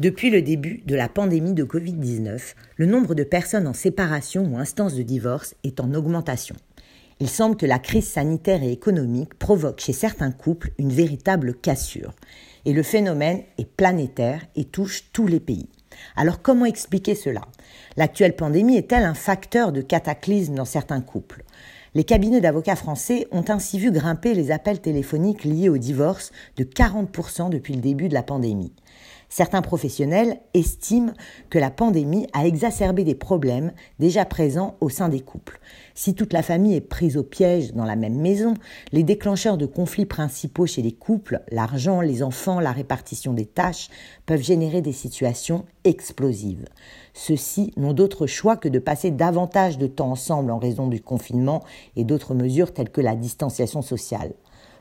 Depuis le début de la pandémie de Covid-19, le nombre de personnes en séparation ou instance de divorce est en augmentation. Il semble que la crise sanitaire et économique provoque chez certains couples une véritable cassure. Et le phénomène est planétaire et touche tous les pays. Alors comment expliquer cela? L'actuelle pandémie est-elle un facteur de cataclysme dans certains couples? Les cabinets d'avocats français ont ainsi vu grimper les appels téléphoniques liés au divorce de 40% depuis le début de la pandémie. Certains professionnels estiment que la pandémie a exacerbé des problèmes déjà présents au sein des couples. Si toute la famille est prise au piège dans la même maison, les déclencheurs de conflits principaux chez les couples, l'argent, les enfants, la répartition des tâches, peuvent générer des situations explosives. Ceux-ci n'ont d'autre choix que de passer davantage de temps ensemble en raison du confinement et d'autres mesures telles que la distanciation sociale.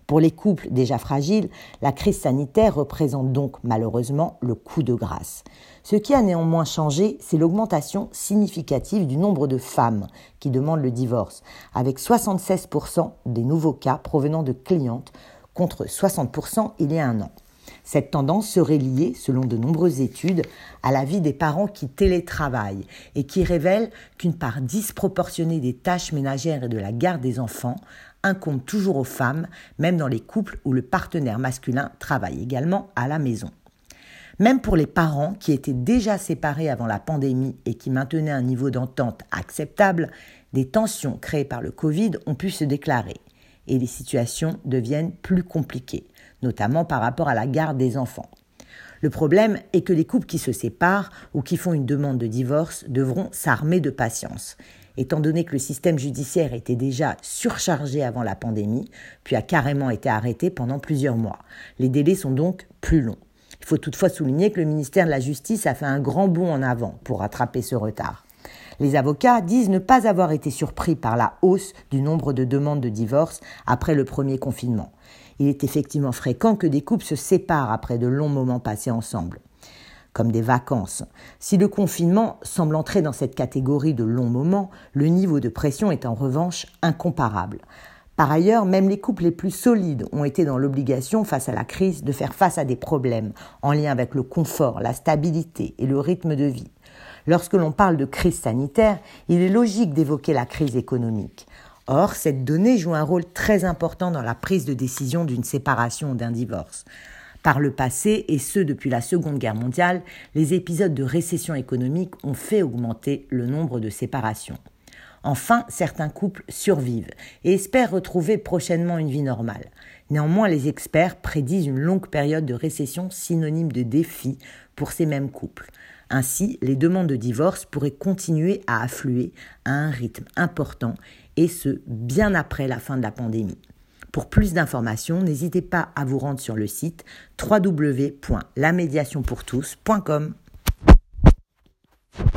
Pour les couples déjà fragiles, la crise sanitaire représente donc malheureusement le coup de grâce. Ce qui a néanmoins changé, c'est l'augmentation significative du nombre de femmes qui demandent le divorce, avec 76% des nouveaux cas provenant de clientes contre 60% il y a un an. Cette tendance serait liée, selon de nombreuses études, à la vie des parents qui télétravaillent et qui révèlent qu'une part disproportionnée des tâches ménagères et de la garde des enfants incombe toujours aux femmes, même dans les couples où le partenaire masculin travaille également à la maison. Même pour les parents qui étaient déjà séparés avant la pandémie et qui maintenaient un niveau d'entente acceptable, des tensions créées par le Covid ont pu se déclarer et les situations deviennent plus compliquées, notamment par rapport à la garde des enfants. Le problème est que les couples qui se séparent ou qui font une demande de divorce devront s'armer de patience étant donné que le système judiciaire était déjà surchargé avant la pandémie, puis a carrément été arrêté pendant plusieurs mois. Les délais sont donc plus longs. Il faut toutefois souligner que le ministère de la Justice a fait un grand bond en avant pour rattraper ce retard. Les avocats disent ne pas avoir été surpris par la hausse du nombre de demandes de divorce après le premier confinement. Il est effectivement fréquent que des couples se séparent après de longs moments passés ensemble comme des vacances. Si le confinement semble entrer dans cette catégorie de longs moments, le niveau de pression est en revanche incomparable. Par ailleurs, même les couples les plus solides ont été dans l'obligation, face à la crise, de faire face à des problèmes en lien avec le confort, la stabilité et le rythme de vie. Lorsque l'on parle de crise sanitaire, il est logique d'évoquer la crise économique. Or, cette donnée joue un rôle très important dans la prise de décision d'une séparation ou d'un divorce. Par le passé, et ce depuis la Seconde Guerre mondiale, les épisodes de récession économique ont fait augmenter le nombre de séparations. Enfin, certains couples survivent et espèrent retrouver prochainement une vie normale. Néanmoins, les experts prédisent une longue période de récession synonyme de défi pour ces mêmes couples. Ainsi, les demandes de divorce pourraient continuer à affluer à un rythme important, et ce, bien après la fin de la pandémie. Pour plus d'informations, n'hésitez pas à vous rendre sur le site www.lamediationpourtous.com.